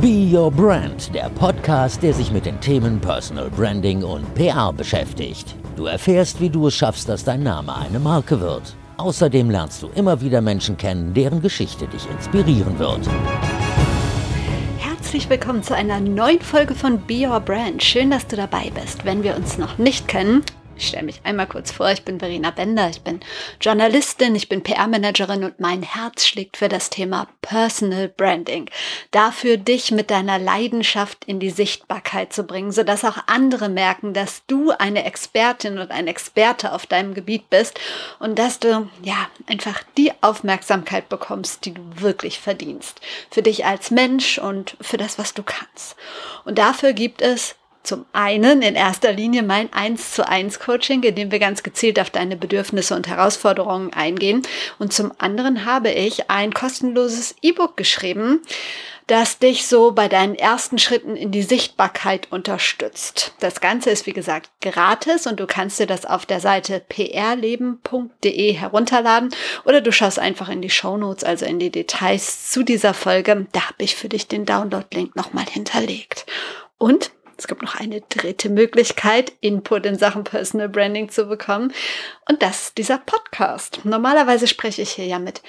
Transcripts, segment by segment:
Be Your Brand, der Podcast, der sich mit den Themen Personal Branding und PR beschäftigt. Du erfährst, wie du es schaffst, dass dein Name eine Marke wird. Außerdem lernst du immer wieder Menschen kennen, deren Geschichte dich inspirieren wird. Herzlich willkommen zu einer neuen Folge von Be Your Brand. Schön, dass du dabei bist. Wenn wir uns noch nicht kennen, ich stelle mich einmal kurz vor, ich bin Verena Bender, ich bin Journalistin, ich bin PR-Managerin und mein Herz schlägt für das Thema Personal Branding. Dafür dich mit deiner Leidenschaft in die Sichtbarkeit zu bringen, sodass auch andere merken, dass du eine Expertin und ein Experte auf deinem Gebiet bist und dass du ja einfach die Aufmerksamkeit bekommst, die du wirklich verdienst. Für dich als Mensch und für das, was du kannst. Und dafür gibt es zum einen in erster Linie mein 1 zu 1 Coaching, in dem wir ganz gezielt auf deine Bedürfnisse und Herausforderungen eingehen. Und zum anderen habe ich ein kostenloses E-Book geschrieben, das dich so bei deinen ersten Schritten in die Sichtbarkeit unterstützt. Das Ganze ist, wie gesagt, gratis und du kannst dir das auf der Seite prleben.de herunterladen oder du schaust einfach in die Show Notes, also in die Details zu dieser Folge. Da habe ich für dich den Download-Link nochmal hinterlegt. Und es gibt noch eine dritte Möglichkeit, Input in Sachen Personal Branding zu bekommen. Und das ist dieser Podcast. Normalerweise spreche ich hier ja mit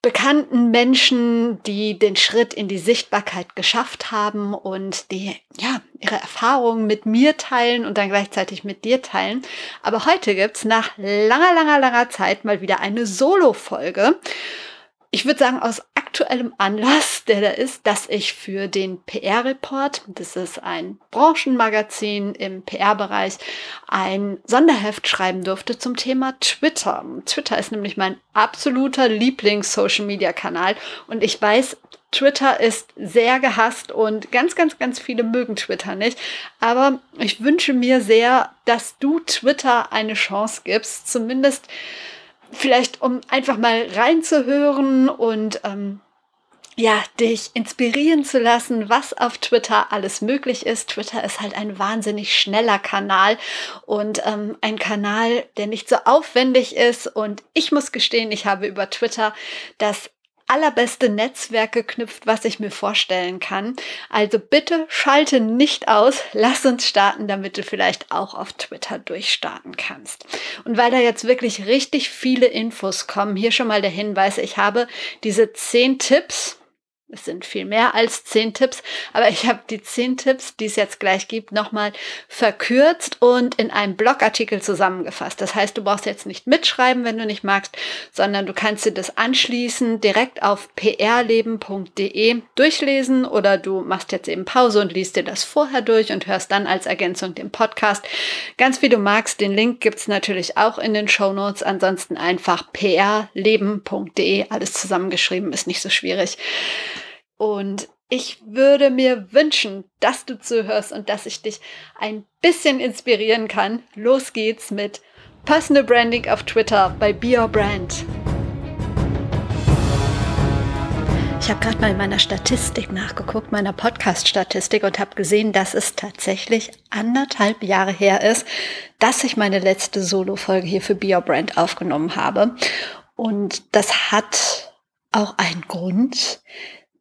bekannten Menschen, die den Schritt in die Sichtbarkeit geschafft haben und die ja ihre Erfahrungen mit mir teilen und dann gleichzeitig mit dir teilen. Aber heute gibt's nach langer, langer, langer Zeit mal wieder eine Solo-Folge ich würde sagen, aus aktuellem Anlass, der da ist, dass ich für den PR-Report, das ist ein Branchenmagazin im PR-Bereich, ein Sonderheft schreiben durfte zum Thema Twitter. Twitter ist nämlich mein absoluter Lieblings-Social-Media-Kanal und ich weiß, Twitter ist sehr gehasst und ganz, ganz, ganz viele mögen Twitter nicht. Aber ich wünsche mir sehr, dass du Twitter eine Chance gibst, zumindest vielleicht um einfach mal reinzuhören und ähm, ja, dich inspirieren zu lassen, was auf Twitter alles möglich ist. Twitter ist halt ein wahnsinnig schneller Kanal und ähm, ein Kanal, der nicht so aufwendig ist. Und ich muss gestehen, ich habe über Twitter das allerbeste Netzwerk geknüpft, was ich mir vorstellen kann. Also bitte schalte nicht aus, lass uns starten, damit du vielleicht auch auf Twitter durchstarten kannst. Und weil da jetzt wirklich richtig viele Infos kommen, hier schon mal der Hinweis, ich habe diese zehn Tipps, es sind viel mehr als zehn Tipps, aber ich habe die zehn Tipps, die es jetzt gleich gibt, nochmal verkürzt und in einem Blogartikel zusammengefasst. Das heißt, du brauchst jetzt nicht mitschreiben, wenn du nicht magst, sondern du kannst dir das anschließend direkt auf prleben.de durchlesen oder du machst jetzt eben Pause und liest dir das vorher durch und hörst dann als Ergänzung den Podcast. Ganz wie du magst, den Link gibt's natürlich auch in den Show Notes. Ansonsten einfach prleben.de, alles zusammengeschrieben, ist nicht so schwierig. Und ich würde mir wünschen, dass du zuhörst und dass ich dich ein bisschen inspirieren kann. Los geht's mit Personal Branding auf Twitter bei Be Your Brand. Ich habe gerade mal in meiner Statistik nachgeguckt, meiner Podcast-Statistik und habe gesehen, dass es tatsächlich anderthalb Jahre her ist, dass ich meine letzte Solo-Folge hier für Be Your Brand aufgenommen habe. Und das hat auch einen Grund,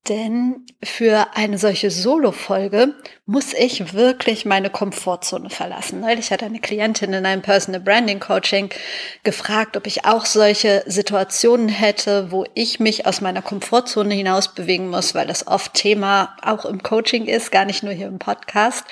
denn für eine solche Solo-Folge muss ich wirklich meine Komfortzone verlassen. Neulich hat eine Klientin in einem Personal Branding Coaching gefragt, ob ich auch solche Situationen hätte, wo ich mich aus meiner Komfortzone hinaus bewegen muss, weil das oft Thema auch im Coaching ist, gar nicht nur hier im Podcast.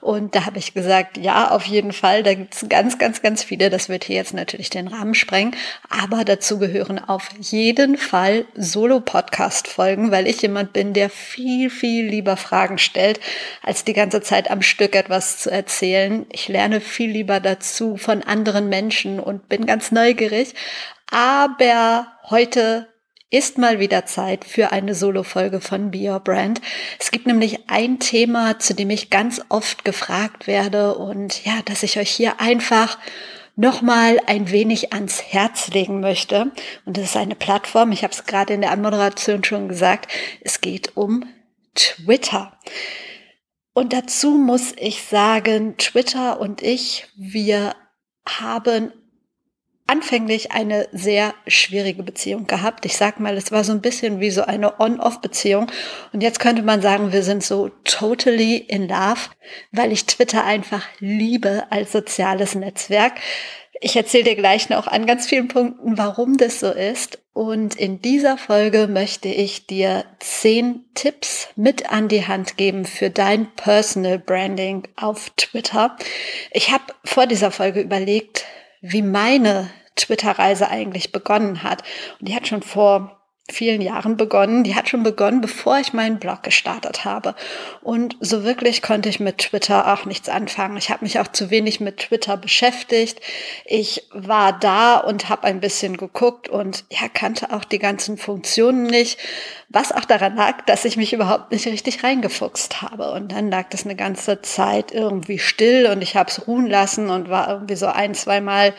Und da habe ich gesagt, ja, auf jeden Fall. Da gibt es ganz, ganz, ganz viele. Das wird hier jetzt natürlich den Rahmen sprengen. Aber dazu gehören auf jeden Fall Solo-Podcast-Folgen, weil ich jemand bin, der viel, viel lieber Fragen stellt, als die ganze Zeit am Stück etwas zu erzählen. Ich lerne viel lieber dazu von anderen Menschen und bin ganz neugierig. Aber heute ist mal wieder Zeit für eine Solo-Folge von Be Your Brand. Es gibt nämlich ein Thema, zu dem ich ganz oft gefragt werde und ja, dass ich euch hier einfach nochmal ein wenig ans Herz legen möchte. Und das ist eine Plattform, ich habe es gerade in der Anmoderation schon gesagt, es geht um Twitter. Und dazu muss ich sagen, Twitter und ich, wir haben anfänglich eine sehr schwierige Beziehung gehabt. Ich sag mal, es war so ein bisschen wie so eine On-Off-Beziehung. Und jetzt könnte man sagen, wir sind so totally in love, weil ich Twitter einfach liebe als soziales Netzwerk. Ich erzähle dir gleich noch an ganz vielen Punkten, warum das so ist. Und in dieser Folge möchte ich dir zehn Tipps mit an die Hand geben für dein Personal Branding auf Twitter. Ich habe vor dieser Folge überlegt, wie meine Twitter-Reise eigentlich begonnen hat. Und die hat schon vor vielen Jahren begonnen. Die hat schon begonnen, bevor ich meinen Blog gestartet habe. Und so wirklich konnte ich mit Twitter auch nichts anfangen. Ich habe mich auch zu wenig mit Twitter beschäftigt. Ich war da und habe ein bisschen geguckt und ja, kannte auch die ganzen Funktionen nicht. Was auch daran lag, dass ich mich überhaupt nicht richtig reingefuchst habe. Und dann lag das eine ganze Zeit irgendwie still und ich habe es ruhen lassen und war irgendwie so ein, zweimal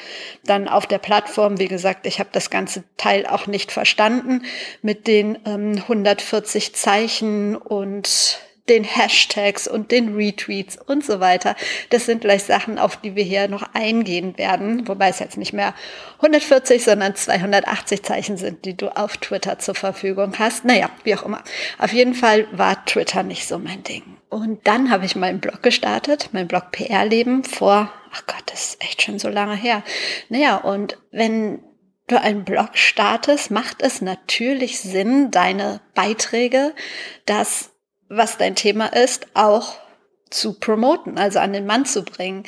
dann auf der Plattform. Wie gesagt, ich habe das ganze Teil auch nicht verstanden mit den ähm, 140 Zeichen und den Hashtags und den Retweets und so weiter. Das sind gleich Sachen, auf die wir hier noch eingehen werden, wobei es jetzt nicht mehr 140, sondern 280 Zeichen sind, die du auf Twitter zur Verfügung hast. Naja, wie auch immer. Auf jeden Fall war Twitter nicht so mein Ding. Und dann habe ich meinen Blog gestartet, mein Blog PR-Leben vor, ach Gott, das ist echt schon so lange her. Naja, und wenn du einen Blog startest, macht es natürlich Sinn, deine Beiträge, das was dein Thema ist, auch zu promoten, also an den Mann zu bringen.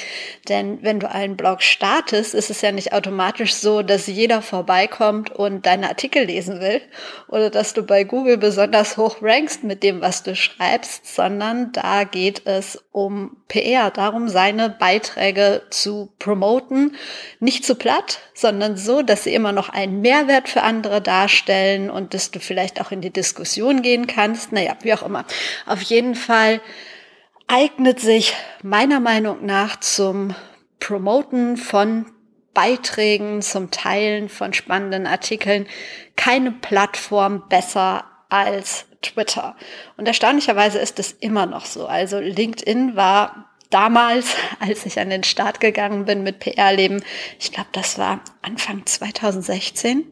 Denn wenn du einen Blog startest, ist es ja nicht automatisch so, dass jeder vorbeikommt und deine Artikel lesen will oder dass du bei Google besonders hoch rankst mit dem, was du schreibst, sondern da geht es um PR, darum seine Beiträge zu promoten, nicht zu platt, sondern so, dass sie immer noch einen Mehrwert für andere darstellen und dass du vielleicht auch in die Diskussion gehen kannst. Naja, wie auch immer. Auf jeden Fall eignet sich meiner Meinung nach zum Promoten von Beiträgen, zum Teilen von spannenden Artikeln keine Plattform besser als Twitter. Und erstaunlicherweise ist es immer noch so. Also LinkedIn war damals, als ich an den Start gegangen bin mit PR-Leben, ich glaube, das war Anfang 2016,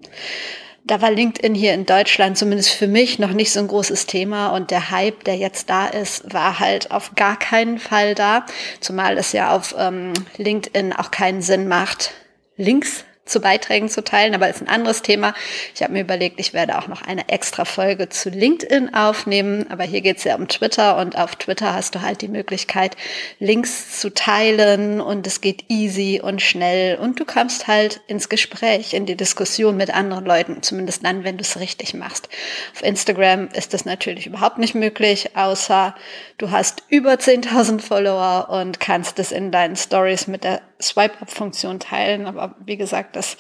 da war LinkedIn hier in Deutschland zumindest für mich noch nicht so ein großes Thema und der Hype, der jetzt da ist, war halt auf gar keinen Fall da, zumal es ja auf ähm, LinkedIn auch keinen Sinn macht, Links zu Beiträgen zu teilen, aber ist ein anderes Thema. Ich habe mir überlegt, ich werde auch noch eine extra Folge zu LinkedIn aufnehmen, aber hier geht es ja um Twitter und auf Twitter hast du halt die Möglichkeit, Links zu teilen und es geht easy und schnell und du kommst halt ins Gespräch, in die Diskussion mit anderen Leuten, zumindest dann, wenn du es richtig machst. Auf Instagram ist das natürlich überhaupt nicht möglich, außer du hast über 10.000 Follower und kannst es in deinen Stories mit der Swipe-Up-Funktion teilen. Aber wie gesagt, das,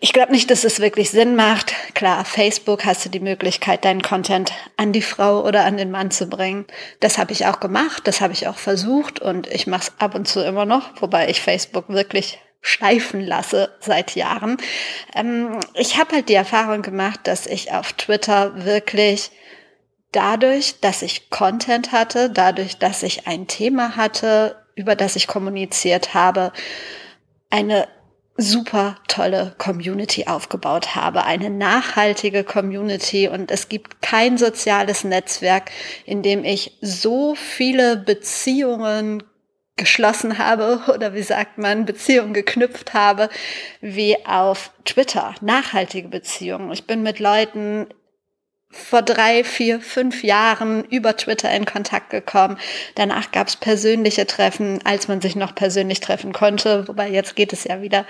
ich glaube nicht, dass es wirklich Sinn macht. Klar, Facebook hast du die Möglichkeit, deinen Content an die Frau oder an den Mann zu bringen. Das habe ich auch gemacht, das habe ich auch versucht und ich mache es ab und zu immer noch, wobei ich Facebook wirklich schleifen lasse seit Jahren. Ähm, ich habe halt die Erfahrung gemacht, dass ich auf Twitter wirklich dadurch, dass ich Content hatte, dadurch, dass ich ein Thema hatte, über das ich kommuniziert habe, eine super tolle Community aufgebaut habe, eine nachhaltige Community und es gibt kein soziales Netzwerk, in dem ich so viele Beziehungen geschlossen habe oder wie sagt man, Beziehungen geknüpft habe, wie auf Twitter. Nachhaltige Beziehungen. Ich bin mit Leuten vor drei, vier, fünf Jahren über Twitter in Kontakt gekommen. Danach gab es persönliche Treffen, als man sich noch persönlich treffen konnte, wobei jetzt geht es ja wieder.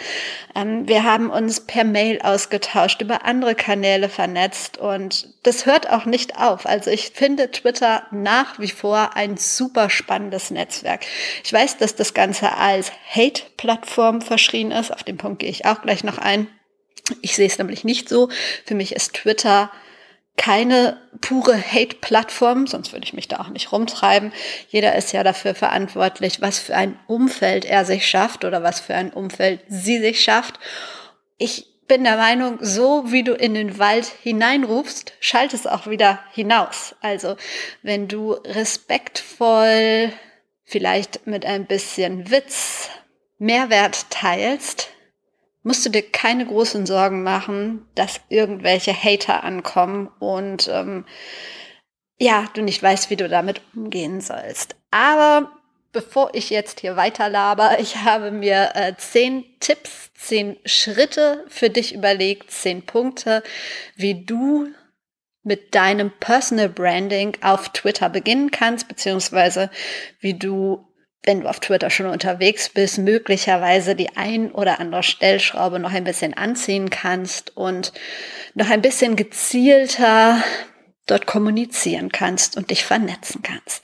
Ähm, wir haben uns per Mail ausgetauscht, über andere Kanäle vernetzt und das hört auch nicht auf. Also ich finde Twitter nach wie vor ein super spannendes Netzwerk. Ich weiß, dass das Ganze als Hate-Plattform verschrien ist. Auf den Punkt gehe ich auch gleich noch ein. Ich sehe es nämlich nicht so. Für mich ist Twitter keine pure Hate-Plattform, sonst würde ich mich da auch nicht rumtreiben. Jeder ist ja dafür verantwortlich, was für ein Umfeld er sich schafft oder was für ein Umfeld sie sich schafft. Ich bin der Meinung, so wie du in den Wald hineinrufst, schalt es auch wieder hinaus. Also wenn du respektvoll, vielleicht mit ein bisschen Witz, Mehrwert teilst, musst du dir keine großen Sorgen machen, dass irgendwelche Hater ankommen und ähm, ja, du nicht weißt, wie du damit umgehen sollst. Aber bevor ich jetzt hier weiter laber, ich habe mir äh, zehn Tipps, zehn Schritte für dich überlegt, zehn Punkte, wie du mit deinem Personal Branding auf Twitter beginnen kannst, beziehungsweise wie du, wenn du auf Twitter schon unterwegs bist, möglicherweise die ein oder andere Stellschraube noch ein bisschen anziehen kannst und noch ein bisschen gezielter dort kommunizieren kannst und dich vernetzen kannst.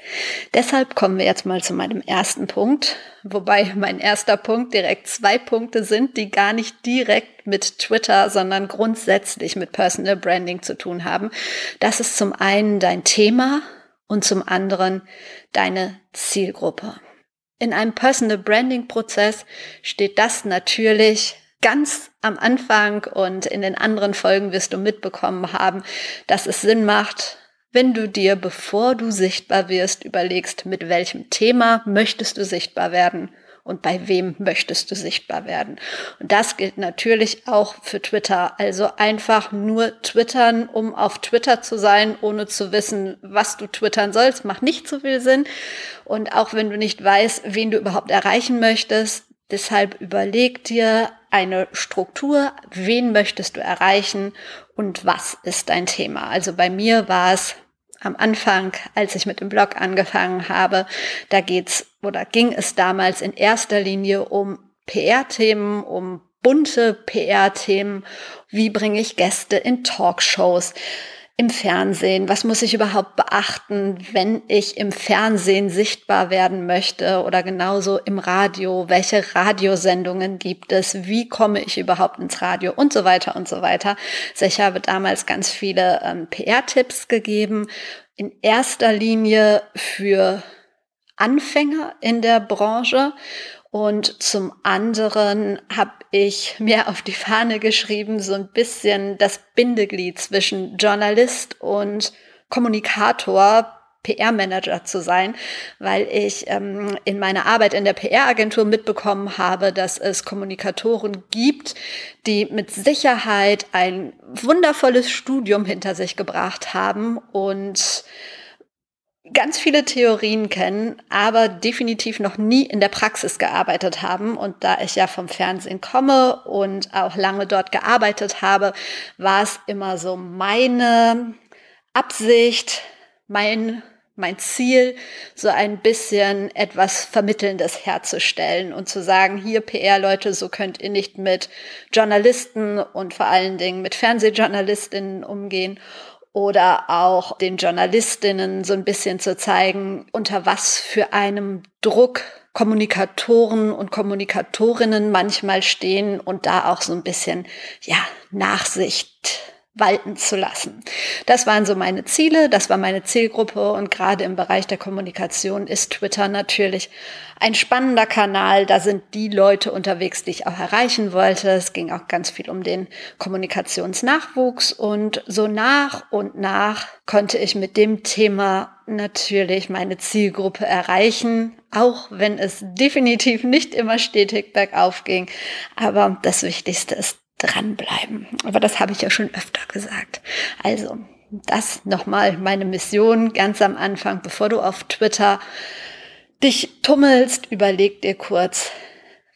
Deshalb kommen wir jetzt mal zu meinem ersten Punkt, wobei mein erster Punkt direkt zwei Punkte sind, die gar nicht direkt mit Twitter, sondern grundsätzlich mit Personal Branding zu tun haben. Das ist zum einen dein Thema und zum anderen deine Zielgruppe. In einem Personal Branding Prozess steht das natürlich ganz am Anfang und in den anderen Folgen wirst du mitbekommen haben, dass es Sinn macht, wenn du dir, bevor du sichtbar wirst, überlegst, mit welchem Thema möchtest du sichtbar werden und bei wem möchtest du sichtbar werden. Und das gilt natürlich auch für Twitter. Also einfach nur twittern, um auf Twitter zu sein, ohne zu wissen, was du twittern sollst, macht nicht so viel Sinn. Und auch wenn du nicht weißt, wen du überhaupt erreichen möchtest, deshalb überleg dir eine Struktur, wen möchtest du erreichen und was ist dein Thema. Also bei mir war es am Anfang, als ich mit dem Blog angefangen habe, da geht's oder ging es damals in erster Linie um PR-Themen, um bunte PR-Themen. Wie bringe ich Gäste in Talkshows? Im Fernsehen? Was muss ich überhaupt beachten, wenn ich im Fernsehen sichtbar werden möchte oder genauso im Radio? Welche Radiosendungen gibt es? Wie komme ich überhaupt ins Radio und so weiter und so weiter? Also ich habe damals ganz viele ähm, PR-Tipps gegeben. In erster Linie für Anfänger in der Branche und zum anderen habe ich mir auf die Fahne geschrieben, so ein bisschen das Bindeglied zwischen Journalist und Kommunikator, PR-Manager zu sein, weil ich ähm, in meiner Arbeit in der PR-Agentur mitbekommen habe, dass es Kommunikatoren gibt, die mit Sicherheit ein wundervolles Studium hinter sich gebracht haben und ganz viele Theorien kennen, aber definitiv noch nie in der Praxis gearbeitet haben. Und da ich ja vom Fernsehen komme und auch lange dort gearbeitet habe, war es immer so meine Absicht, mein mein Ziel, so ein bisschen etwas Vermittelndes herzustellen und zu sagen, hier PR-Leute, so könnt ihr nicht mit Journalisten und vor allen Dingen mit Fernsehjournalistinnen umgehen oder auch den Journalistinnen so ein bisschen zu zeigen, unter was für einem Druck Kommunikatoren und Kommunikatorinnen manchmal stehen und da auch so ein bisschen, ja, Nachsicht walten zu lassen. Das waren so meine Ziele, das war meine Zielgruppe und gerade im Bereich der Kommunikation ist Twitter natürlich ein spannender Kanal. Da sind die Leute unterwegs, die ich auch erreichen wollte. Es ging auch ganz viel um den Kommunikationsnachwuchs und so nach und nach konnte ich mit dem Thema natürlich meine Zielgruppe erreichen, auch wenn es definitiv nicht immer stetig bergauf ging. Aber das Wichtigste ist dranbleiben. Aber das habe ich ja schon öfter gesagt. Also, das nochmal meine Mission ganz am Anfang, bevor du auf Twitter dich tummelst, überleg dir kurz,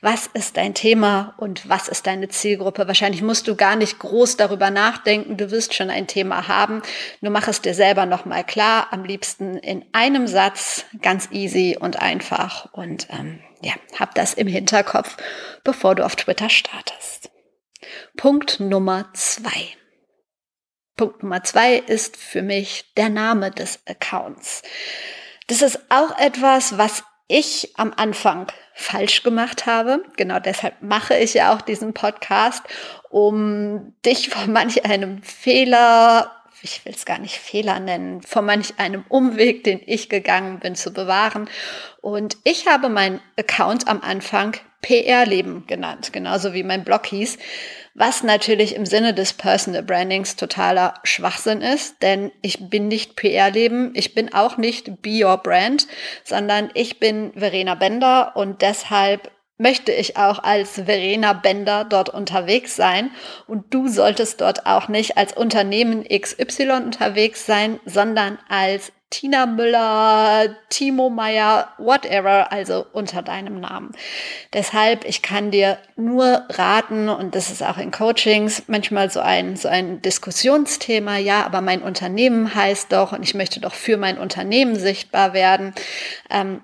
was ist dein Thema und was ist deine Zielgruppe. Wahrscheinlich musst du gar nicht groß darüber nachdenken, du wirst schon ein Thema haben. Nur mach es dir selber nochmal klar, am liebsten in einem Satz, ganz easy und einfach. Und ähm, ja, hab das im Hinterkopf, bevor du auf Twitter startest. Punkt Nummer zwei. Punkt Nummer zwei ist für mich der Name des Accounts. Das ist auch etwas, was ich am Anfang falsch gemacht habe. Genau deshalb mache ich ja auch diesen Podcast, um dich vor manch einem Fehler, ich will es gar nicht Fehler nennen, vor manch einem Umweg, den ich gegangen bin, zu bewahren. Und ich habe meinen Account am Anfang PR-Leben genannt, genauso wie mein Blog hieß, was natürlich im Sinne des Personal Brandings totaler Schwachsinn ist, denn ich bin nicht PR-Leben, ich bin auch nicht Be Your Brand, sondern ich bin Verena Bender und deshalb möchte ich auch als Verena Bender dort unterwegs sein. Und du solltest dort auch nicht als Unternehmen XY unterwegs sein, sondern als Tina Müller, Timo Meyer, whatever, also unter deinem Namen. Deshalb, ich kann dir nur raten, und das ist auch in Coachings manchmal so ein, so ein Diskussionsthema, ja, aber mein Unternehmen heißt doch und ich möchte doch für mein Unternehmen sichtbar werden. Ähm,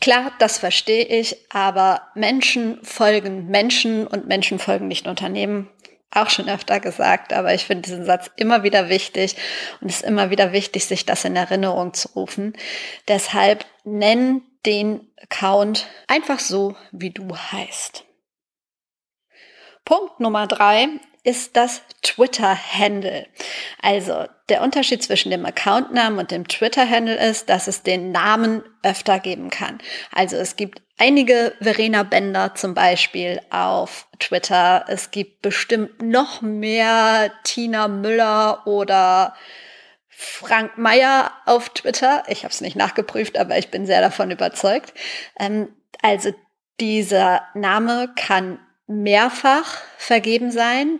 Klar, das verstehe ich, aber Menschen folgen Menschen und Menschen folgen nicht Unternehmen. Auch schon öfter gesagt, aber ich finde diesen Satz immer wieder wichtig und es ist immer wieder wichtig, sich das in Erinnerung zu rufen. Deshalb nenn den Account einfach so, wie du heißt. Punkt Nummer drei ist das Twitter-Handle. Also der Unterschied zwischen dem Accountnamen und dem Twitter-Handle ist, dass es den Namen öfter geben kann. Also es gibt einige Verena Bender zum Beispiel auf Twitter. Es gibt bestimmt noch mehr Tina Müller oder Frank Meyer auf Twitter. Ich habe es nicht nachgeprüft, aber ich bin sehr davon überzeugt. Ähm, also dieser Name kann mehrfach vergeben sein.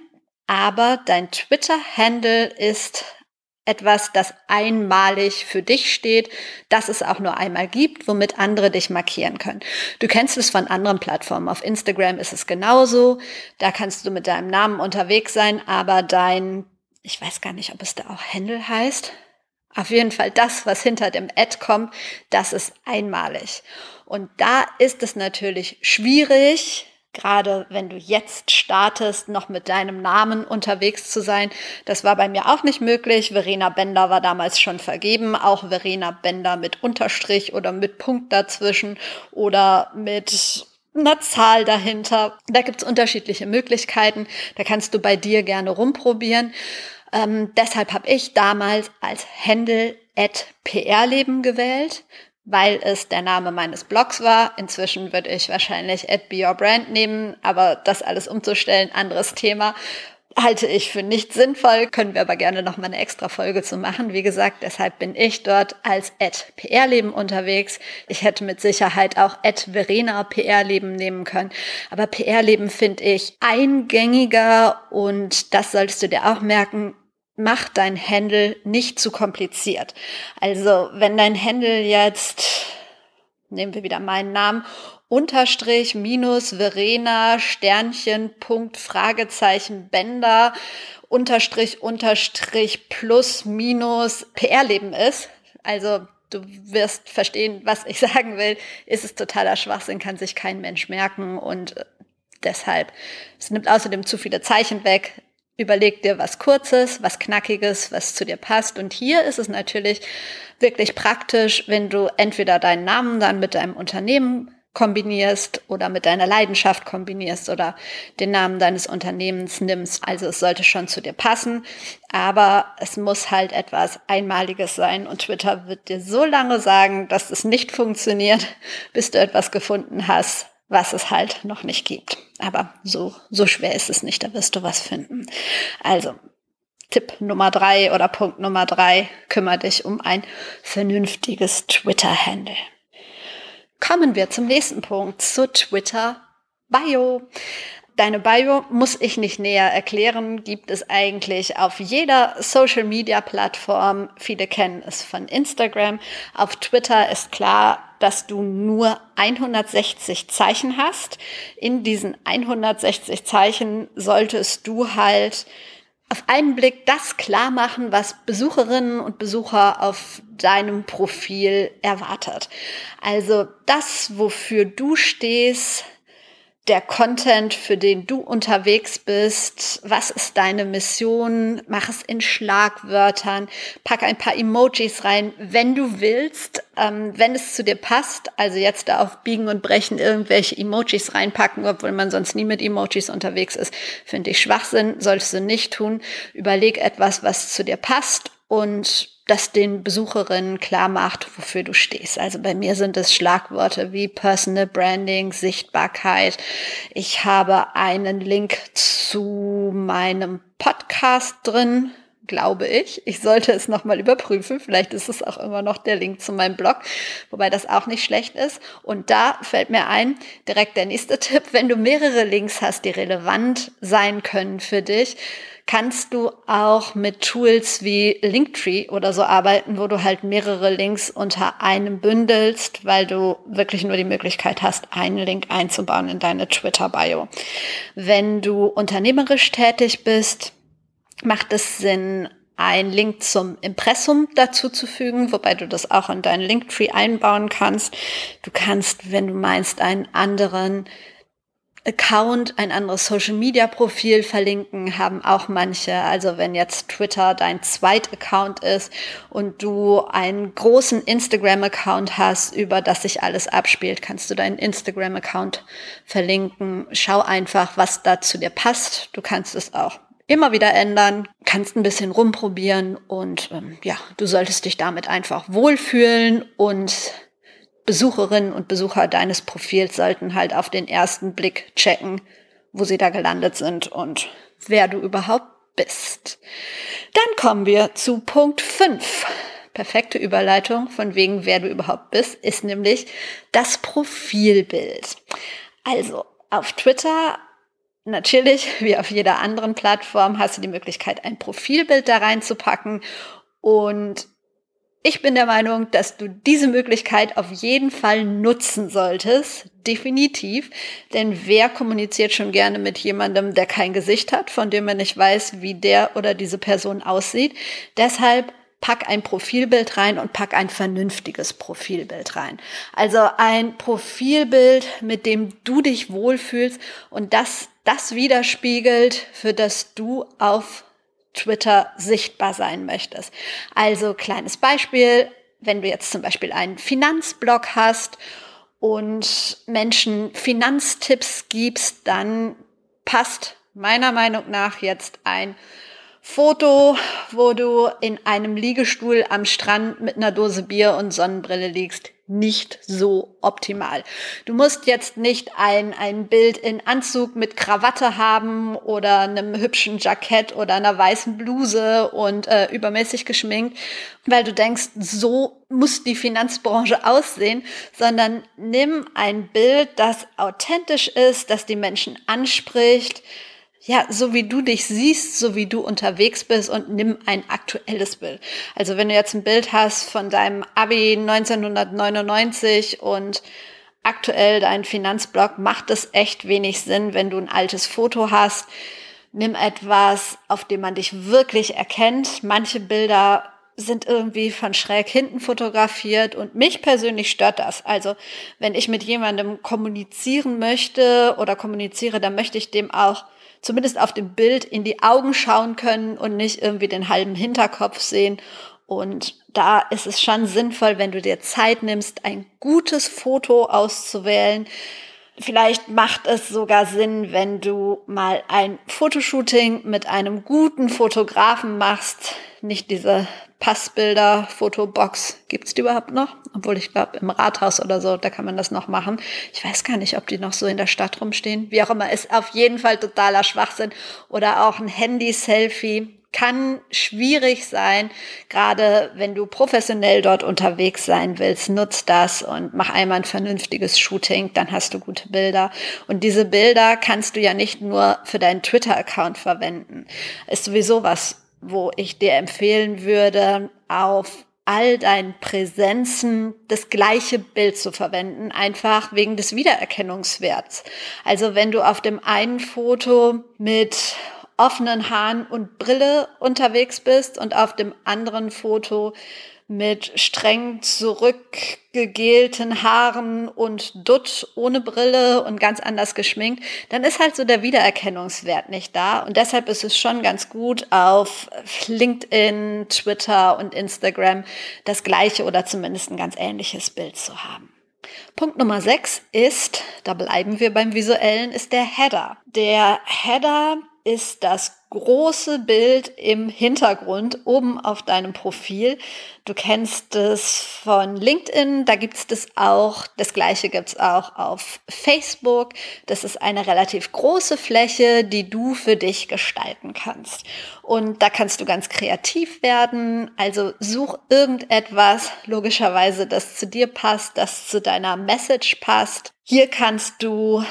Aber dein Twitter-Handle ist etwas, das einmalig für dich steht, das es auch nur einmal gibt, womit andere dich markieren können. Du kennst es von anderen Plattformen. Auf Instagram ist es genauso. Da kannst du mit deinem Namen unterwegs sein, aber dein, ich weiß gar nicht, ob es da auch Handle heißt. Auf jeden Fall das, was hinter dem Ad kommt, das ist einmalig. Und da ist es natürlich schwierig, gerade wenn du jetzt startest, noch mit deinem Namen unterwegs zu sein. Das war bei mir auch nicht möglich. Verena Bender war damals schon vergeben, auch Verena Bender mit Unterstrich oder mit Punkt dazwischen oder mit einer Zahl dahinter. Da gibt's unterschiedliche Möglichkeiten. Da kannst du bei dir gerne rumprobieren. Ähm, deshalb habe ich damals als Handle at PR-Leben gewählt weil es der Name meines Blogs war. Inzwischen würde ich wahrscheinlich at Be Your Brand nehmen, aber das alles umzustellen, anderes Thema. Halte ich für nicht sinnvoll, können wir aber gerne noch mal eine extra Folge zu machen. Wie gesagt, deshalb bin ich dort als at PR-Leben unterwegs. Ich hätte mit Sicherheit auch at Verena PR-Leben nehmen können. Aber PR-Leben finde ich eingängiger und das solltest du dir auch merken mach dein Handle nicht zu kompliziert. Also wenn dein Handle jetzt, nehmen wir wieder meinen Namen, Unterstrich minus Verena Sternchen Punkt Fragezeichen Bänder Unterstrich Unterstrich plus minus PR-Leben ist. Also du wirst verstehen, was ich sagen will, ist es totaler Schwachsinn, kann sich kein Mensch merken und deshalb, es nimmt außerdem zu viele Zeichen weg. Überleg dir was Kurzes, was Knackiges, was zu dir passt. Und hier ist es natürlich wirklich praktisch, wenn du entweder deinen Namen dann mit deinem Unternehmen kombinierst oder mit deiner Leidenschaft kombinierst oder den Namen deines Unternehmens nimmst. Also es sollte schon zu dir passen, aber es muss halt etwas Einmaliges sein und Twitter wird dir so lange sagen, dass es nicht funktioniert, bis du etwas gefunden hast, was es halt noch nicht gibt. Aber so, so schwer ist es nicht, da wirst du was finden. Also, Tipp Nummer drei oder Punkt Nummer drei, kümmere dich um ein vernünftiges Twitter-Handle. Kommen wir zum nächsten Punkt, zu Twitter Bio. Deine Bio muss ich nicht näher erklären, gibt es eigentlich auf jeder Social-Media-Plattform. Viele kennen es von Instagram. Auf Twitter ist klar, dass du nur 160 Zeichen hast. In diesen 160 Zeichen solltest du halt auf einen Blick das klar machen, was Besucherinnen und Besucher auf deinem Profil erwartet. Also das, wofür du stehst, der Content, für den du unterwegs bist. Was ist deine Mission? Mach es in Schlagwörtern. Pack ein paar Emojis rein, wenn du willst, ähm, wenn es zu dir passt. Also jetzt da auf Biegen und Brechen irgendwelche Emojis reinpacken, obwohl man sonst nie mit Emojis unterwegs ist, finde ich Schwachsinn. Solltest du nicht tun. Überleg etwas, was zu dir passt und das den Besucherinnen klar macht, wofür du stehst. Also bei mir sind es Schlagworte wie Personal Branding, Sichtbarkeit. Ich habe einen Link zu meinem Podcast drin, glaube ich. Ich sollte es nochmal überprüfen. Vielleicht ist es auch immer noch der Link zu meinem Blog, wobei das auch nicht schlecht ist. Und da fällt mir ein, direkt der nächste Tipp, wenn du mehrere Links hast, die relevant sein können für dich, kannst du auch mit Tools wie Linktree oder so arbeiten, wo du halt mehrere Links unter einem bündelst, weil du wirklich nur die Möglichkeit hast, einen Link einzubauen in deine Twitter-Bio. Wenn du unternehmerisch tätig bist, macht es Sinn, einen Link zum Impressum dazu zu fügen, wobei du das auch in deinen Linktree einbauen kannst. Du kannst, wenn du meinst, einen anderen Account, ein anderes Social Media Profil verlinken, haben auch manche. Also wenn jetzt Twitter dein Zweit-Account ist und du einen großen Instagram-Account hast, über das sich alles abspielt, kannst du deinen Instagram-Account verlinken. Schau einfach, was da zu dir passt. Du kannst es auch immer wieder ändern, kannst ein bisschen rumprobieren und ähm, ja, du solltest dich damit einfach wohlfühlen und Besucherinnen und Besucher deines Profils sollten halt auf den ersten Blick checken, wo sie da gelandet sind und wer du überhaupt bist. Dann kommen wir zu Punkt 5. Perfekte Überleitung von wegen, wer du überhaupt bist, ist nämlich das Profilbild. Also auf Twitter Natürlich, wie auf jeder anderen Plattform, hast du die Möglichkeit, ein Profilbild da reinzupacken. Und ich bin der Meinung, dass du diese Möglichkeit auf jeden Fall nutzen solltest. Definitiv. Denn wer kommuniziert schon gerne mit jemandem, der kein Gesicht hat, von dem man nicht weiß, wie der oder diese Person aussieht? Deshalb pack ein Profilbild rein und pack ein vernünftiges Profilbild rein. Also ein Profilbild, mit dem du dich wohlfühlst und das das widerspiegelt, für das du auf Twitter sichtbar sein möchtest. Also kleines Beispiel, wenn du jetzt zum Beispiel einen Finanzblog hast und Menschen Finanztipps gibst, dann passt meiner Meinung nach jetzt ein Foto, wo du in einem Liegestuhl am Strand mit einer Dose Bier und Sonnenbrille liegst, nicht so optimal. Du musst jetzt nicht ein, ein Bild in Anzug mit Krawatte haben oder einem hübschen Jackett oder einer weißen Bluse und äh, übermäßig geschminkt, weil du denkst, so muss die Finanzbranche aussehen, sondern nimm ein Bild, das authentisch ist, das die Menschen anspricht, ja, so wie du dich siehst, so wie du unterwegs bist und nimm ein aktuelles Bild. Also wenn du jetzt ein Bild hast von deinem Abi 1999 und aktuell dein Finanzblog, macht es echt wenig Sinn, wenn du ein altes Foto hast. Nimm etwas, auf dem man dich wirklich erkennt. Manche Bilder sind irgendwie von schräg hinten fotografiert und mich persönlich stört das. Also wenn ich mit jemandem kommunizieren möchte oder kommuniziere, dann möchte ich dem auch zumindest auf dem Bild in die Augen schauen können und nicht irgendwie den halben Hinterkopf sehen. Und da ist es schon sinnvoll, wenn du dir Zeit nimmst, ein gutes Foto auszuwählen. Vielleicht macht es sogar Sinn, wenn du mal ein Fotoshooting mit einem guten Fotografen machst, nicht diese Passbilder, Fotobox, gibt's die überhaupt noch? Obwohl ich glaube, im Rathaus oder so, da kann man das noch machen. Ich weiß gar nicht, ob die noch so in der Stadt rumstehen. Wie auch immer, ist auf jeden Fall totaler Schwachsinn. Oder auch ein Handy-Selfie kann schwierig sein, gerade wenn du professionell dort unterwegs sein willst, nutz das und mach einmal ein vernünftiges Shooting, dann hast du gute Bilder. Und diese Bilder kannst du ja nicht nur für deinen Twitter-Account verwenden. Ist sowieso was wo ich dir empfehlen würde, auf all deinen Präsenzen das gleiche Bild zu verwenden, einfach wegen des Wiedererkennungswerts. Also wenn du auf dem einen Foto mit offenen Haaren und Brille unterwegs bist und auf dem anderen Foto mit streng zurückgegelten Haaren und Dutt ohne Brille und ganz anders geschminkt, dann ist halt so der Wiedererkennungswert nicht da. Und deshalb ist es schon ganz gut, auf LinkedIn, Twitter und Instagram das gleiche oder zumindest ein ganz ähnliches Bild zu haben. Punkt Nummer 6 ist, da bleiben wir beim visuellen, ist der Header. Der Header ist das große Bild im Hintergrund oben auf deinem Profil. Du kennst es von LinkedIn, da gibt es das auch. Das gleiche gibt es auch auf Facebook. Das ist eine relativ große Fläche, die du für dich gestalten kannst. Und da kannst du ganz kreativ werden. Also such irgendetwas, logischerweise, das zu dir passt, das zu deiner Message passt. Hier kannst du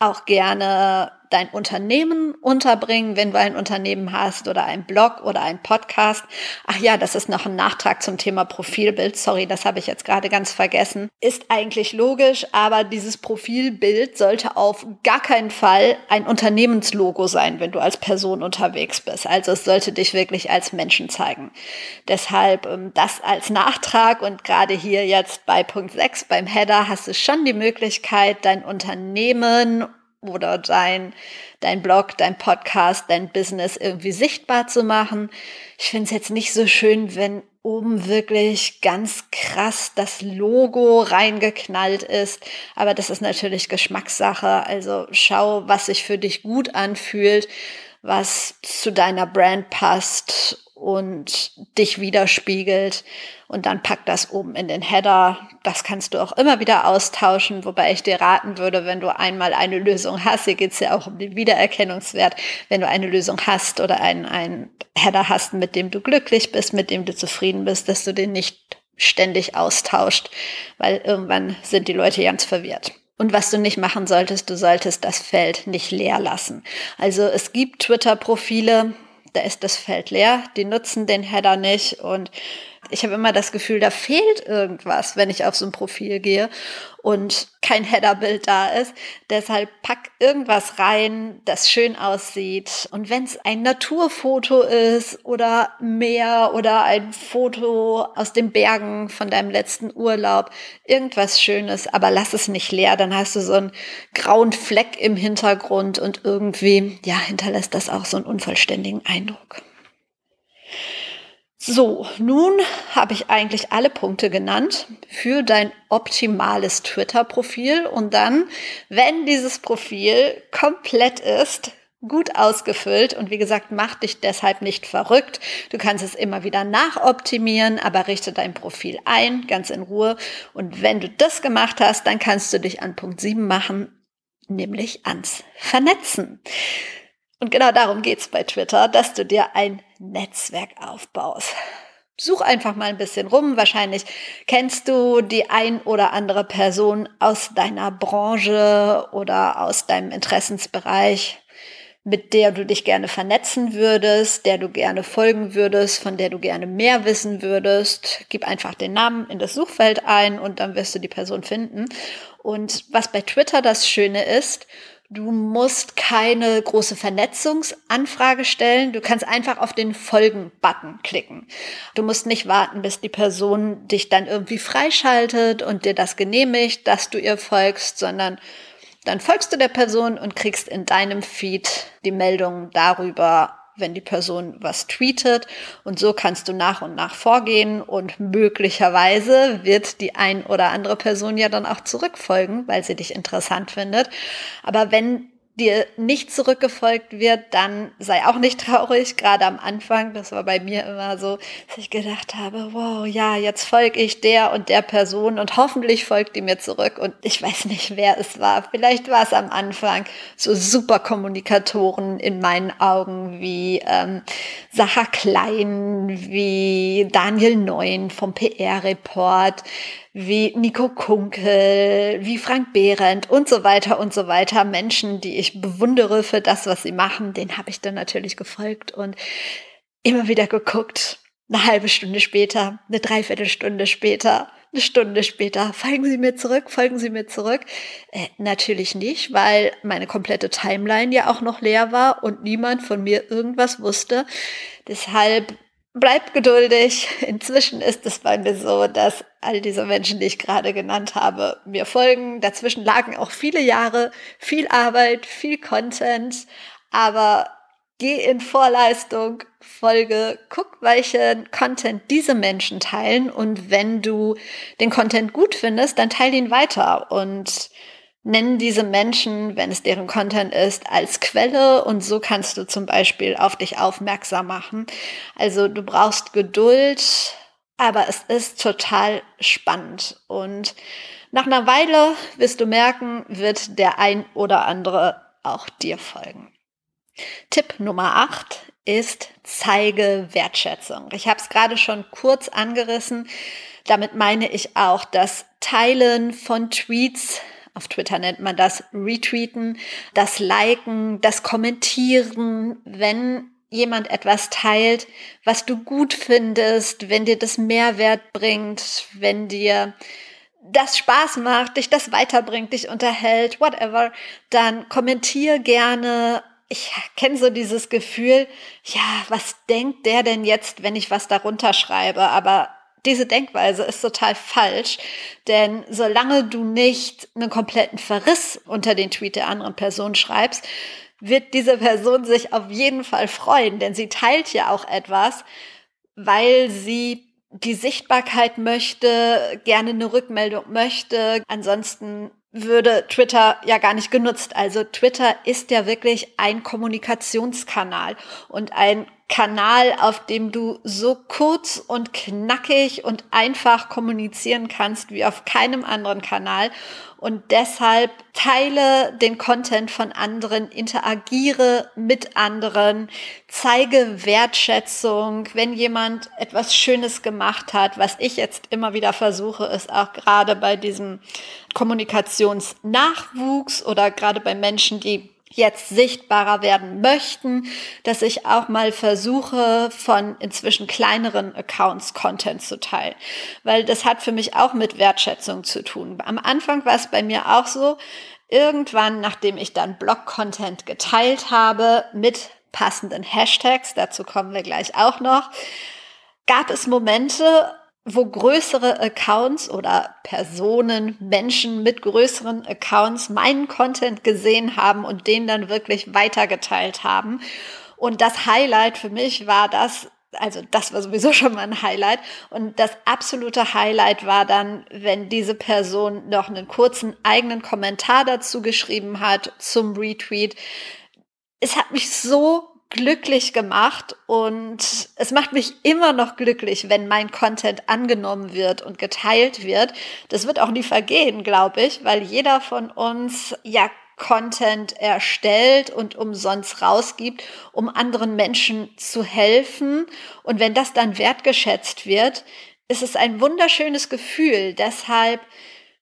auch gerne dein Unternehmen unterbringen, wenn du ein Unternehmen hast oder ein Blog oder ein Podcast. Ach ja, das ist noch ein Nachtrag zum Thema Profilbild. Sorry, das habe ich jetzt gerade ganz vergessen. Ist eigentlich logisch, aber dieses Profilbild sollte auf gar keinen Fall ein Unternehmenslogo sein, wenn du als Person unterwegs bist. Also es sollte dich wirklich als Menschen zeigen. Deshalb ähm, das als Nachtrag und gerade hier jetzt bei Punkt 6 beim Header hast du schon die Möglichkeit, dein Unternehmen oder dein, dein Blog, dein Podcast, dein Business irgendwie sichtbar zu machen. Ich finde es jetzt nicht so schön, wenn oben wirklich ganz krass das Logo reingeknallt ist. Aber das ist natürlich Geschmackssache. Also schau, was sich für dich gut anfühlt, was zu deiner Brand passt und dich widerspiegelt. Und dann pack das oben in den Header. Das kannst du auch immer wieder austauschen, wobei ich dir raten würde, wenn du einmal eine Lösung hast, hier geht es ja auch um den Wiedererkennungswert, wenn du eine Lösung hast oder einen, einen Header hast, mit dem du glücklich bist, mit dem du zufrieden bist, dass du den nicht ständig austauscht, weil irgendwann sind die Leute ganz verwirrt. Und was du nicht machen solltest, du solltest das Feld nicht leer lassen. Also es gibt Twitter-Profile, da ist das Feld leer, die nutzen den Header nicht und ich habe immer das Gefühl, da fehlt irgendwas, wenn ich auf so ein Profil gehe und kein Headerbild da ist. Deshalb pack irgendwas rein, das schön aussieht. Und wenn es ein Naturfoto ist oder Meer oder ein Foto aus den Bergen von deinem letzten Urlaub, irgendwas Schönes, aber lass es nicht leer, dann hast du so einen grauen Fleck im Hintergrund und irgendwie, ja, hinterlässt das auch so einen unvollständigen Eindruck. So, nun habe ich eigentlich alle Punkte genannt für dein optimales Twitter-Profil. Und dann, wenn dieses Profil komplett ist, gut ausgefüllt und wie gesagt, mach dich deshalb nicht verrückt. Du kannst es immer wieder nachoptimieren, aber richte dein Profil ein, ganz in Ruhe. Und wenn du das gemacht hast, dann kannst du dich an Punkt 7 machen, nämlich ans Vernetzen. Und genau darum geht's bei Twitter, dass du dir ein Netzwerk aufbaust. Such einfach mal ein bisschen rum. Wahrscheinlich kennst du die ein oder andere Person aus deiner Branche oder aus deinem Interessensbereich, mit der du dich gerne vernetzen würdest, der du gerne folgen würdest, von der du gerne mehr wissen würdest. Gib einfach den Namen in das Suchfeld ein und dann wirst du die Person finden. Und was bei Twitter das Schöne ist, Du musst keine große Vernetzungsanfrage stellen. Du kannst einfach auf den Folgen-Button klicken. Du musst nicht warten, bis die Person dich dann irgendwie freischaltet und dir das genehmigt, dass du ihr folgst, sondern dann folgst du der Person und kriegst in deinem Feed die Meldung darüber, wenn die Person was tweetet. Und so kannst du nach und nach vorgehen und möglicherweise wird die ein oder andere Person ja dann auch zurückfolgen, weil sie dich interessant findet. Aber wenn dir nicht zurückgefolgt wird, dann sei auch nicht traurig. Gerade am Anfang, das war bei mir immer so, dass ich gedacht habe, wow, ja, jetzt folge ich der und der Person und hoffentlich folgt die mir zurück. Und ich weiß nicht, wer es war. Vielleicht war es am Anfang so super Kommunikatoren in meinen Augen wie ähm, Sacha Klein, wie Daniel Neun vom PR-Report, wie Nico Kunkel, wie Frank Behrendt und so weiter und so weiter. Menschen, die ich bewundere für das, was sie machen, den habe ich dann natürlich gefolgt und immer wieder geguckt. Eine halbe Stunde später, eine Dreiviertelstunde später, eine Stunde später, folgen Sie mir zurück, folgen Sie mir zurück. Äh, natürlich nicht, weil meine komplette Timeline ja auch noch leer war und niemand von mir irgendwas wusste. Deshalb Bleib geduldig. Inzwischen ist es bei mir so, dass all diese Menschen, die ich gerade genannt habe, mir folgen. Dazwischen lagen auch viele Jahre, viel Arbeit, viel Content. Aber geh in Vorleistung, folge, guck, welchen Content diese Menschen teilen. Und wenn du den Content gut findest, dann teile ihn weiter. Und nennen diese Menschen, wenn es deren Content ist, als Quelle und so kannst du zum Beispiel auf dich aufmerksam machen. Also du brauchst Geduld, aber es ist total spannend und nach einer Weile wirst du merken, wird der ein oder andere auch dir folgen. Tipp Nummer 8 ist, zeige Wertschätzung. Ich habe es gerade schon kurz angerissen. Damit meine ich auch das Teilen von Tweets. Auf Twitter nennt man das Retweeten, das Liken, das Kommentieren, wenn jemand etwas teilt, was du gut findest, wenn dir das Mehrwert bringt, wenn dir das Spaß macht, dich das weiterbringt, dich unterhält, whatever, dann kommentier gerne. Ich kenne so dieses Gefühl, ja, was denkt der denn jetzt, wenn ich was darunter schreibe? Aber diese Denkweise ist total falsch, denn solange du nicht einen kompletten Verriss unter den Tweet der anderen Person schreibst, wird diese Person sich auf jeden Fall freuen, denn sie teilt ja auch etwas, weil sie die Sichtbarkeit möchte, gerne eine Rückmeldung möchte. Ansonsten würde Twitter ja gar nicht genutzt. Also Twitter ist ja wirklich ein Kommunikationskanal und ein Kanal, auf dem du so kurz und knackig und einfach kommunizieren kannst wie auf keinem anderen Kanal. Und deshalb teile den Content von anderen, interagiere mit anderen, zeige Wertschätzung. Wenn jemand etwas Schönes gemacht hat, was ich jetzt immer wieder versuche, ist auch gerade bei diesem Kommunikationsnachwuchs oder gerade bei Menschen, die jetzt sichtbarer werden möchten, dass ich auch mal versuche, von inzwischen kleineren Accounts Content zu teilen. Weil das hat für mich auch mit Wertschätzung zu tun. Am Anfang war es bei mir auch so, irgendwann, nachdem ich dann Blog-Content geteilt habe mit passenden Hashtags, dazu kommen wir gleich auch noch, gab es Momente, wo größere Accounts oder Personen, Menschen mit größeren Accounts meinen Content gesehen haben und den dann wirklich weitergeteilt haben. Und das Highlight für mich war das, also das war sowieso schon mal ein Highlight. Und das absolute Highlight war dann, wenn diese Person noch einen kurzen eigenen Kommentar dazu geschrieben hat zum Retweet. Es hat mich so glücklich gemacht und es macht mich immer noch glücklich, wenn mein Content angenommen wird und geteilt wird. Das wird auch nie vergehen, glaube ich, weil jeder von uns ja Content erstellt und umsonst rausgibt, um anderen Menschen zu helfen. Und wenn das dann wertgeschätzt wird, ist es ein wunderschönes Gefühl. Deshalb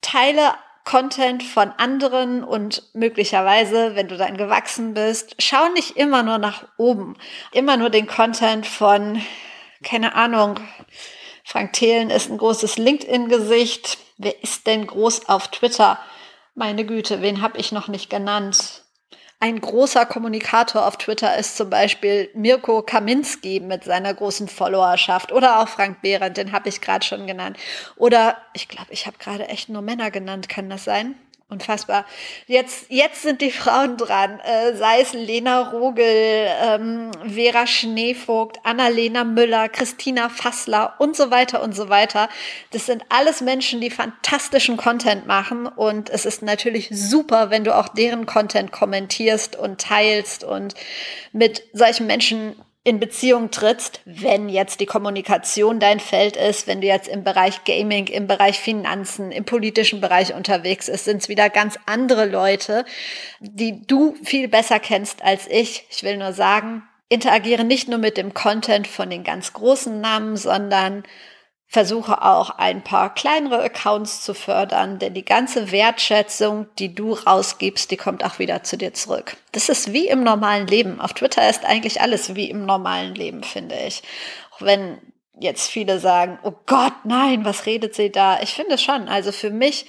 teile Content von anderen und möglicherweise, wenn du dann gewachsen bist, schau nicht immer nur nach oben. Immer nur den Content von, keine Ahnung, Frank Thelen ist ein großes LinkedIn-Gesicht. Wer ist denn groß auf Twitter? Meine Güte, wen habe ich noch nicht genannt? Ein großer Kommunikator auf Twitter ist zum Beispiel Mirko Kaminski mit seiner großen Followerschaft oder auch Frank Behrendt, den habe ich gerade schon genannt. Oder ich glaube, ich habe gerade echt nur Männer genannt, kann das sein? Unfassbar. Jetzt, jetzt sind die Frauen dran. Äh, sei es Lena Rogel, ähm, Vera Schneevogt, Annalena Müller, Christina Fassler und so weiter und so weiter. Das sind alles Menschen, die fantastischen Content machen. Und es ist natürlich super, wenn du auch deren Content kommentierst und teilst und mit solchen Menschen in Beziehung trittst, wenn jetzt die Kommunikation dein Feld ist, wenn du jetzt im Bereich Gaming, im Bereich Finanzen, im politischen Bereich unterwegs ist, sind es wieder ganz andere Leute, die du viel besser kennst als ich. Ich will nur sagen, interagiere nicht nur mit dem Content von den ganz großen Namen, sondern Versuche auch ein paar kleinere Accounts zu fördern, denn die ganze Wertschätzung, die du rausgibst, die kommt auch wieder zu dir zurück. Das ist wie im normalen Leben. Auf Twitter ist eigentlich alles wie im normalen Leben, finde ich. Auch wenn jetzt viele sagen, oh Gott, nein, was redet sie da? Ich finde schon. Also für mich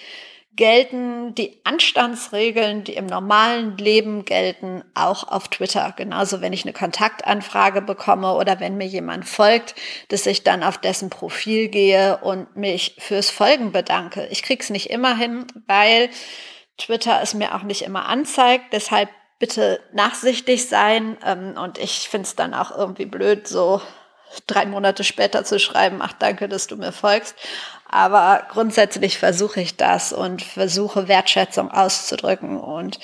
gelten die Anstandsregeln, die im normalen Leben gelten, auch auf Twitter. Genauso, wenn ich eine Kontaktanfrage bekomme oder wenn mir jemand folgt, dass ich dann auf dessen Profil gehe und mich fürs Folgen bedanke. Ich krieg's nicht immer hin, weil Twitter es mir auch nicht immer anzeigt. Deshalb bitte nachsichtig sein. Ähm, und ich finde es dann auch irgendwie blöd, so drei Monate später zu schreiben, ach danke, dass du mir folgst. Aber grundsätzlich versuche ich das und versuche Wertschätzung auszudrücken und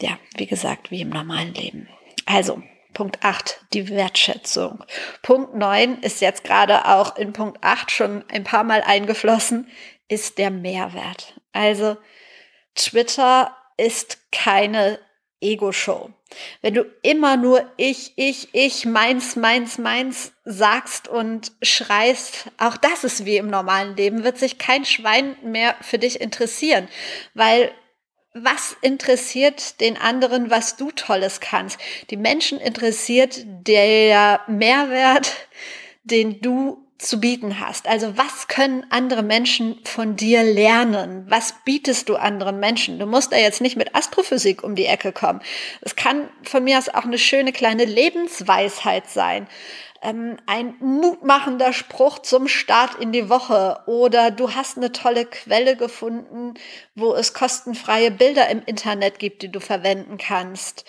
ja, wie gesagt, wie im normalen Leben. Also, Punkt 8, die Wertschätzung. Punkt 9 ist jetzt gerade auch in Punkt 8 schon ein paar Mal eingeflossen, ist der Mehrwert. Also Twitter ist keine Ego-Show. Wenn du immer nur ich, ich, ich, meins, meins, meins sagst und schreist, auch das ist wie im normalen Leben, wird sich kein Schwein mehr für dich interessieren, weil was interessiert den anderen, was du Tolles kannst? Die Menschen interessiert der Mehrwert, den du zu bieten hast. Also was können andere Menschen von dir lernen? Was bietest du anderen Menschen? Du musst da jetzt nicht mit Astrophysik um die Ecke kommen. Es kann von mir aus auch eine schöne kleine Lebensweisheit sein. Ähm, ein mutmachender Spruch zum Start in die Woche oder du hast eine tolle Quelle gefunden, wo es kostenfreie Bilder im Internet gibt, die du verwenden kannst.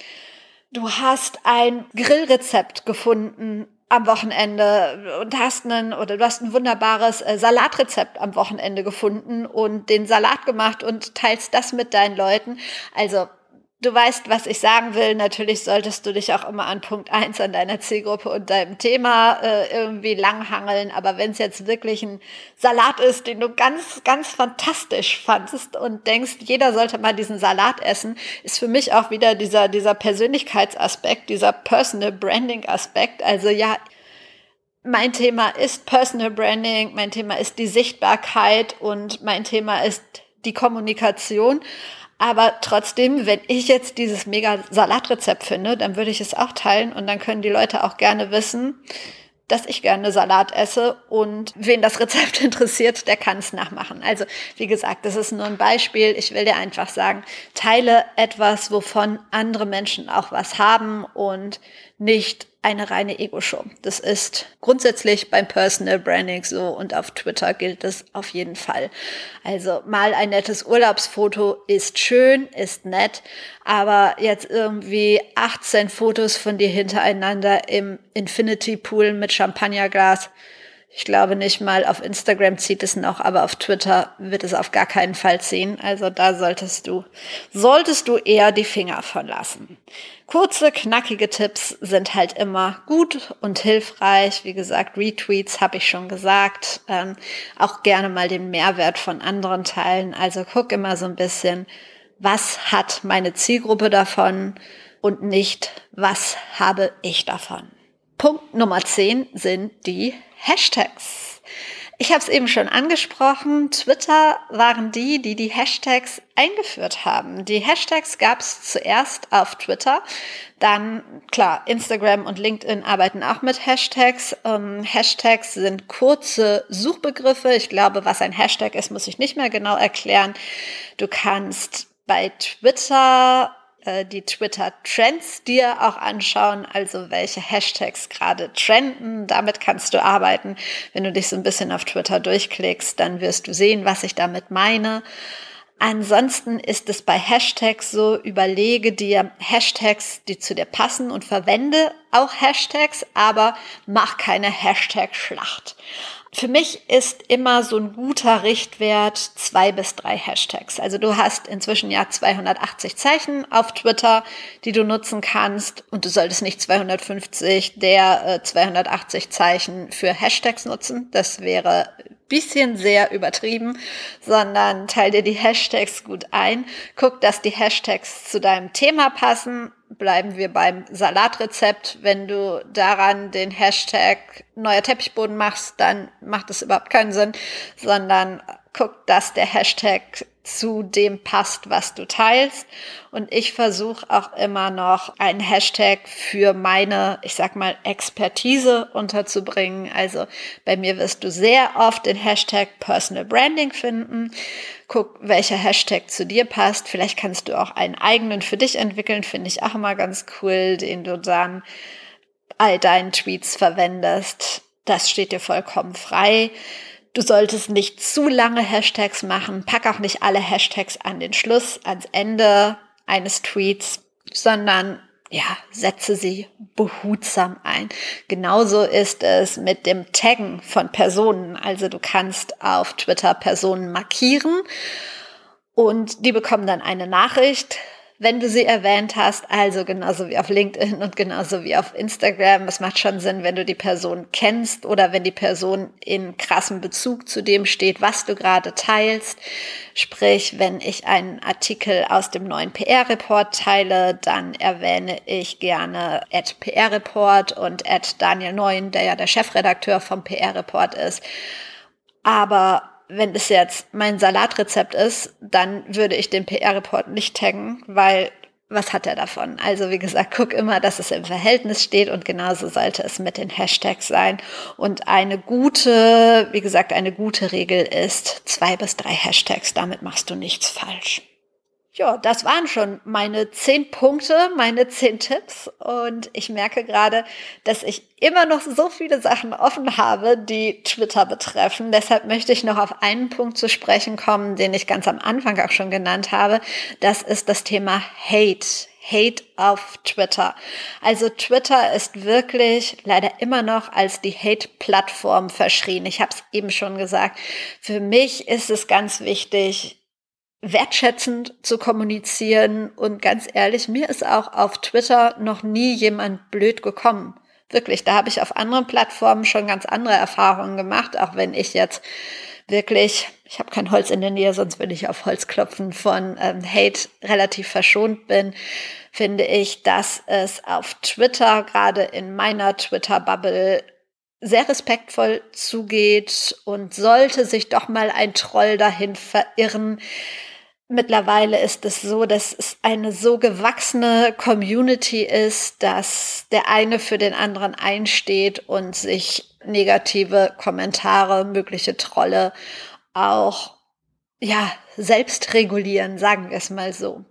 Du hast ein Grillrezept gefunden am Wochenende und hast einen oder du hast ein wunderbares äh, Salatrezept am Wochenende gefunden und den Salat gemacht und teilst das mit deinen Leuten. Also Du weißt, was ich sagen will. Natürlich solltest du dich auch immer an Punkt eins an deiner Zielgruppe und deinem Thema äh, irgendwie langhangeln. Aber wenn es jetzt wirklich ein Salat ist, den du ganz, ganz fantastisch fandest und denkst, jeder sollte mal diesen Salat essen, ist für mich auch wieder dieser, dieser Persönlichkeitsaspekt, dieser Personal Branding Aspekt. Also ja, mein Thema ist Personal Branding, mein Thema ist die Sichtbarkeit und mein Thema ist die Kommunikation. Aber trotzdem, wenn ich jetzt dieses mega Salatrezept finde, dann würde ich es auch teilen und dann können die Leute auch gerne wissen, dass ich gerne Salat esse und wen das Rezept interessiert, der kann es nachmachen. Also wie gesagt, das ist nur ein Beispiel. Ich will dir einfach sagen, teile etwas, wovon andere Menschen auch was haben und nicht eine reine Ego-Show. Das ist grundsätzlich beim Personal Branding so und auf Twitter gilt das auf jeden Fall. Also mal ein nettes Urlaubsfoto ist schön, ist nett, aber jetzt irgendwie 18 Fotos von dir hintereinander im Infinity Pool mit Champagnerglas, ich glaube nicht mal auf Instagram zieht es noch, aber auf Twitter wird es auf gar keinen Fall ziehen. Also da solltest du, solltest du eher die Finger von lassen. Kurze, knackige Tipps sind halt immer gut und hilfreich. Wie gesagt, Retweets habe ich schon gesagt. Ähm, auch gerne mal den Mehrwert von anderen teilen. Also guck immer so ein bisschen, was hat meine Zielgruppe davon und nicht, was habe ich davon. Punkt Nummer 10 sind die Hashtags. Ich habe es eben schon angesprochen, Twitter waren die, die die Hashtags eingeführt haben. Die Hashtags gab es zuerst auf Twitter, dann klar, Instagram und LinkedIn arbeiten auch mit Hashtags. Ähm, Hashtags sind kurze Suchbegriffe. Ich glaube, was ein Hashtag ist, muss ich nicht mehr genau erklären. Du kannst bei Twitter äh, die Twitter-Trends dir auch anschauen, also welche Hashtags gerade trenden. Damit kannst du arbeiten. Wenn du dich so ein bisschen auf Twitter durchklickst, dann wirst du sehen, was ich damit meine. Ansonsten ist es bei Hashtags so, überlege dir Hashtags, die zu dir passen und verwende auch Hashtags, aber mach keine Hashtag-Schlacht. Für mich ist immer so ein guter Richtwert zwei bis drei Hashtags. Also du hast inzwischen ja 280 Zeichen auf Twitter, die du nutzen kannst und du solltest nicht 250 der äh, 280 Zeichen für Hashtags nutzen. Das wäre bisschen sehr übertrieben, sondern teil dir die Hashtags gut ein. Guck, dass die Hashtags zu deinem Thema passen bleiben wir beim Salatrezept. Wenn du daran den Hashtag neuer Teppichboden machst, dann macht es überhaupt keinen Sinn, sondern guck, dass der Hashtag zu dem passt, was du teilst. Und ich versuche auch immer noch einen Hashtag für meine, ich sag mal, Expertise unterzubringen. Also bei mir wirst du sehr oft den Hashtag Personal Branding finden. Guck, welcher Hashtag zu dir passt. Vielleicht kannst du auch einen eigenen für dich entwickeln, finde ich auch immer ganz cool, den du dann all deinen Tweets verwendest. Das steht dir vollkommen frei. Du solltest nicht zu lange Hashtags machen. Pack auch nicht alle Hashtags an den Schluss, ans Ende eines Tweets, sondern ja, setze sie behutsam ein. Genauso ist es mit dem Taggen von Personen. Also du kannst auf Twitter Personen markieren und die bekommen dann eine Nachricht wenn du sie erwähnt hast, also genauso wie auf LinkedIn und genauso wie auf Instagram. Es macht schon Sinn, wenn du die Person kennst oder wenn die Person in krassem Bezug zu dem steht, was du gerade teilst. Sprich, wenn ich einen Artikel aus dem neuen PR-Report teile, dann erwähne ich gerne at PR-Report und at Daniel Neuen, der ja der Chefredakteur vom PR-Report ist. Aber wenn es jetzt mein Salatrezept ist, dann würde ich den PR-Report nicht taggen, weil was hat er davon? Also wie gesagt, guck immer, dass es im Verhältnis steht und genauso sollte es mit den Hashtags sein. Und eine gute, wie gesagt, eine gute Regel ist zwei bis drei Hashtags. Damit machst du nichts falsch. Ja, das waren schon meine zehn Punkte, meine zehn Tipps. Und ich merke gerade, dass ich immer noch so viele Sachen offen habe, die Twitter betreffen. Deshalb möchte ich noch auf einen Punkt zu sprechen kommen, den ich ganz am Anfang auch schon genannt habe. Das ist das Thema Hate. Hate auf Twitter. Also Twitter ist wirklich leider immer noch als die Hate-Plattform verschrien. Ich habe es eben schon gesagt. Für mich ist es ganz wichtig, wertschätzend zu kommunizieren. Und ganz ehrlich, mir ist auch auf Twitter noch nie jemand blöd gekommen. Wirklich, da habe ich auf anderen Plattformen schon ganz andere Erfahrungen gemacht, auch wenn ich jetzt wirklich, ich habe kein Holz in der Nähe, sonst würde ich auf Holz klopfen, von ähm, Hate relativ verschont bin, finde ich, dass es auf Twitter, gerade in meiner Twitter-Bubble, sehr respektvoll zugeht und sollte sich doch mal ein Troll dahin verirren, Mittlerweile ist es so, dass es eine so gewachsene Community ist, dass der eine für den anderen einsteht und sich negative Kommentare, mögliche Trolle auch ja selbst regulieren, sagen wir es mal so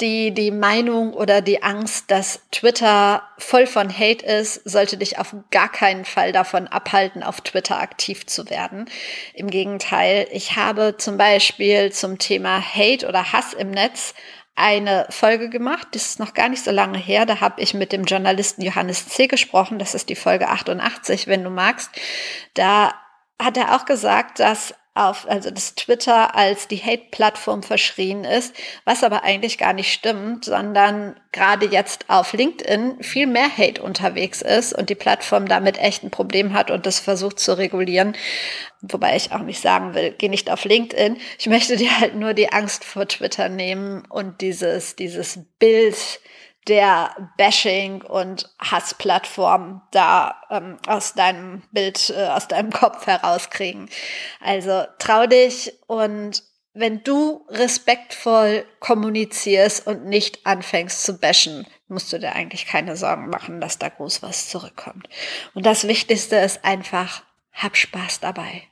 die, die Meinung oder die Angst, dass Twitter voll von Hate ist, sollte dich auf gar keinen Fall davon abhalten, auf Twitter aktiv zu werden. Im Gegenteil, ich habe zum Beispiel zum Thema Hate oder Hass im Netz eine Folge gemacht, das ist noch gar nicht so lange her, da habe ich mit dem Journalisten Johannes C. gesprochen, das ist die Folge 88, wenn du magst. Da hat er auch gesagt, dass auf, also das Twitter als die Hate-Plattform verschrien ist, was aber eigentlich gar nicht stimmt, sondern gerade jetzt auf LinkedIn viel mehr Hate unterwegs ist und die Plattform damit echt ein Problem hat und das versucht zu regulieren. Wobei ich auch nicht sagen will, geh nicht auf LinkedIn. Ich möchte dir halt nur die Angst vor Twitter nehmen und dieses, dieses Bild, der Bashing und Hassplattform da ähm, aus deinem Bild, äh, aus deinem Kopf herauskriegen. Also trau dich und wenn du respektvoll kommunizierst und nicht anfängst zu bashen, musst du dir eigentlich keine Sorgen machen, dass da groß was zurückkommt. Und das Wichtigste ist einfach, hab Spaß dabei.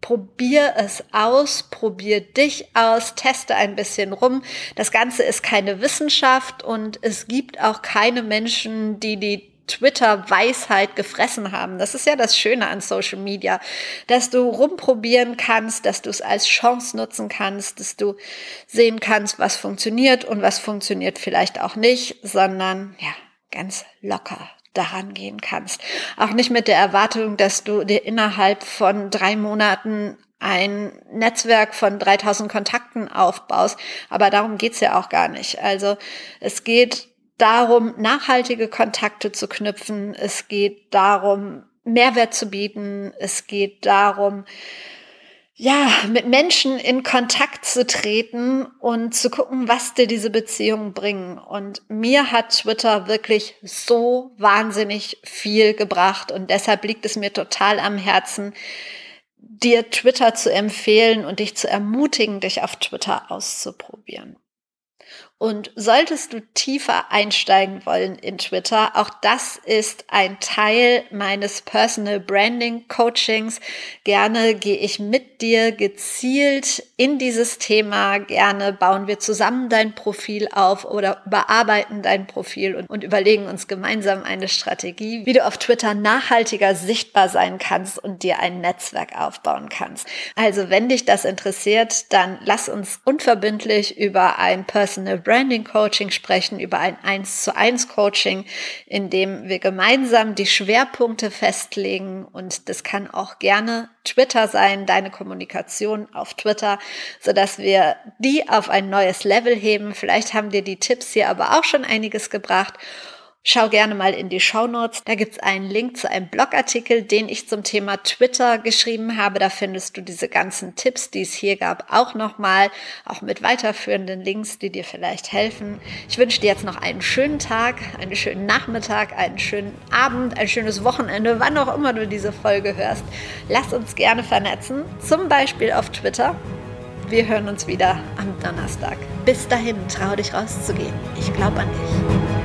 Probier es aus, probier dich aus, teste ein bisschen rum. Das Ganze ist keine Wissenschaft und es gibt auch keine Menschen, die die Twitter-Weisheit gefressen haben. Das ist ja das Schöne an Social Media, dass du rumprobieren kannst, dass du es als Chance nutzen kannst, dass du sehen kannst, was funktioniert und was funktioniert vielleicht auch nicht, sondern ja, ganz locker daran gehen kannst. Auch nicht mit der Erwartung, dass du dir innerhalb von drei Monaten ein Netzwerk von 3000 Kontakten aufbaust. Aber darum geht's ja auch gar nicht. Also es geht darum, nachhaltige Kontakte zu knüpfen. Es geht darum, Mehrwert zu bieten. Es geht darum, ja, mit Menschen in Kontakt zu treten und zu gucken, was dir diese Beziehungen bringen. Und mir hat Twitter wirklich so wahnsinnig viel gebracht und deshalb liegt es mir total am Herzen, dir Twitter zu empfehlen und dich zu ermutigen, dich auf Twitter auszuprobieren. Und solltest du tiefer einsteigen wollen in Twitter, auch das ist ein Teil meines Personal Branding Coachings. Gerne gehe ich mit dir gezielt in dieses Thema. Gerne bauen wir zusammen dein Profil auf oder überarbeiten dein Profil und, und überlegen uns gemeinsam eine Strategie, wie du auf Twitter nachhaltiger sichtbar sein kannst und dir ein Netzwerk aufbauen kannst. Also wenn dich das interessiert, dann lass uns unverbindlich über ein Personal Branding Coaching sprechen, über ein 1 zu 1 Coaching, in dem wir gemeinsam die Schwerpunkte festlegen und das kann auch gerne Twitter sein, deine Kommunikation auf Twitter, so dass wir die auf ein neues Level heben. Vielleicht haben dir die Tipps hier aber auch schon einiges gebracht. Schau gerne mal in die Show Notes. Da gibt es einen Link zu einem Blogartikel, den ich zum Thema Twitter geschrieben habe. Da findest du diese ganzen Tipps, die es hier gab, auch nochmal, auch mit weiterführenden Links, die dir vielleicht helfen. Ich wünsche dir jetzt noch einen schönen Tag, einen schönen Nachmittag, einen schönen Abend, ein schönes Wochenende, wann auch immer du diese Folge hörst. Lass uns gerne vernetzen, zum Beispiel auf Twitter. Wir hören uns wieder am Donnerstag. Bis dahin, trau dich rauszugehen. Ich glaube an dich.